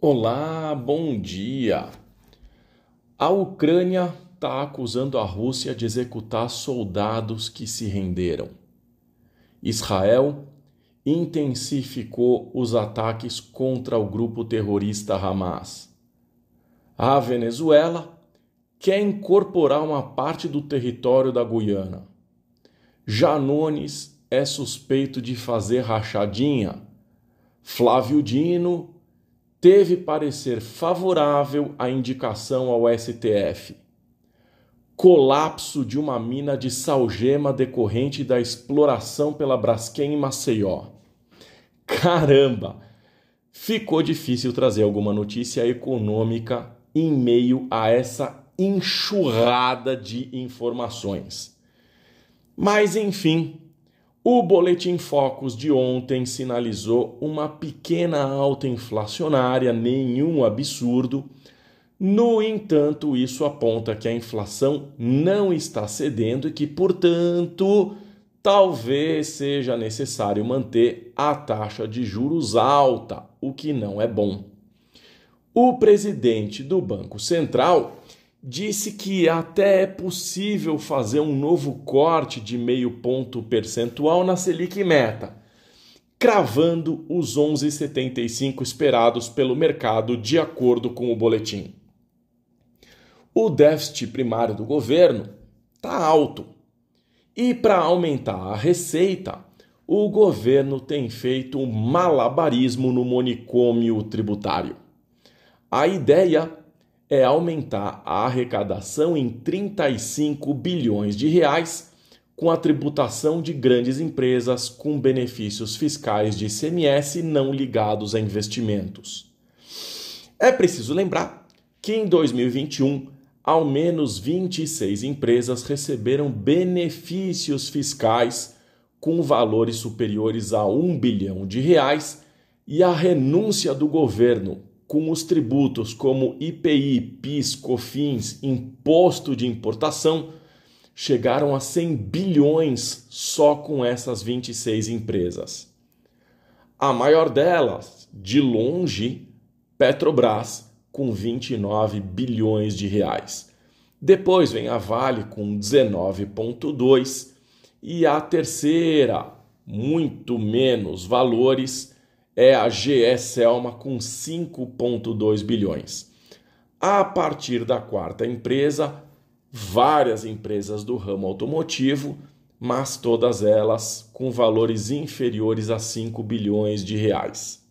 Olá, bom dia. A Ucrânia está acusando a Rússia de executar soldados que se renderam. Israel intensificou os ataques contra o grupo terrorista Hamas. A Venezuela quer incorporar uma parte do território da Guiana. Janones é suspeito de fazer rachadinha. Flávio Dino teve parecer favorável à indicação ao STF. Colapso de uma mina de salgema decorrente da exploração pela Braskem em Maceió. Caramba! Ficou difícil trazer alguma notícia econômica em meio a essa enxurrada de informações. Mas enfim, o Boletim Focus de ontem sinalizou uma pequena alta inflacionária, nenhum absurdo. No entanto, isso aponta que a inflação não está cedendo e que, portanto, talvez seja necessário manter a taxa de juros alta, o que não é bom. O presidente do Banco Central disse que até é possível fazer um novo corte de meio ponto percentual na Selic meta, cravando os 11,75 esperados pelo mercado de acordo com o boletim. O déficit primário do governo está alto. E para aumentar a receita, o governo tem feito um malabarismo no manicômio tributário. A ideia é aumentar a arrecadação em 35 bilhões de reais com a tributação de grandes empresas com benefícios fiscais de ICMS não ligados a investimentos. É preciso lembrar que em 2021, ao menos 26 empresas receberam benefícios fiscais com valores superiores a 1 bilhão de reais e a renúncia do governo com os tributos como IPI, PIS, COFINS, imposto de importação, chegaram a 100 bilhões só com essas 26 empresas. A maior delas, de longe, Petrobras, com 29 bilhões de reais. Depois vem a Vale com 19,2 e a terceira, muito menos valores, é a GE Selma com 5,2 bilhões. A partir da quarta empresa, várias empresas do ramo automotivo, mas todas elas com valores inferiores a 5 bilhões de reais.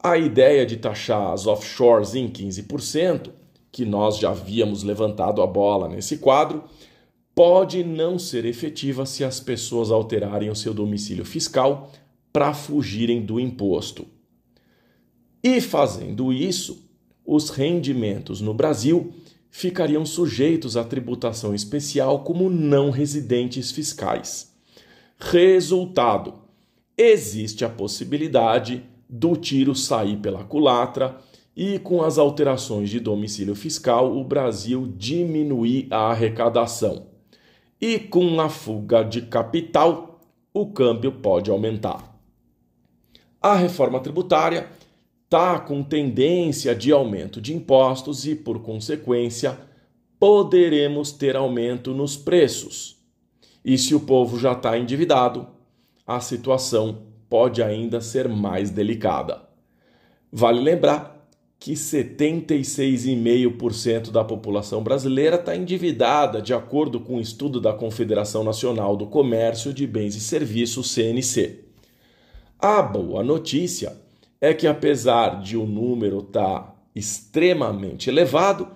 A ideia de taxar as offshores em 15%, que nós já havíamos levantado a bola nesse quadro, pode não ser efetiva se as pessoas alterarem o seu domicílio fiscal para fugirem do imposto. E fazendo isso, os rendimentos no Brasil ficariam sujeitos à tributação especial como não residentes fiscais. Resultado: existe a possibilidade do tiro sair pela culatra e, com as alterações de domicílio fiscal, o Brasil diminuir a arrecadação. E com a fuga de capital, o câmbio pode aumentar. A reforma tributária está com tendência de aumento de impostos e, por consequência, poderemos ter aumento nos preços. E se o povo já está endividado, a situação pode ainda ser mais delicada. Vale lembrar que 76,5% da população brasileira está endividada, de acordo com um estudo da Confederação Nacional do Comércio de Bens e Serviços, CNC. A boa notícia é que, apesar de o número estar tá extremamente elevado,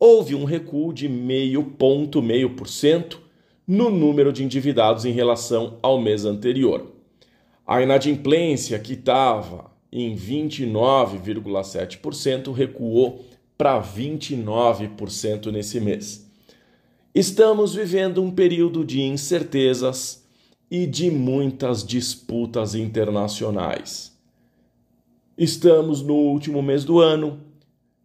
houve um recuo de meio ponto, meio por cento no número de endividados em relação ao mês anterior. A inadimplência, que estava em 29,7%, recuou para 29% nesse mês. Estamos vivendo um período de incertezas e de muitas disputas internacionais. Estamos no último mês do ano,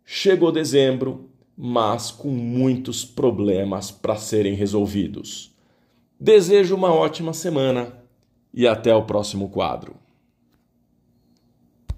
chegou dezembro, mas com muitos problemas para serem resolvidos. Desejo uma ótima semana e até o próximo quadro.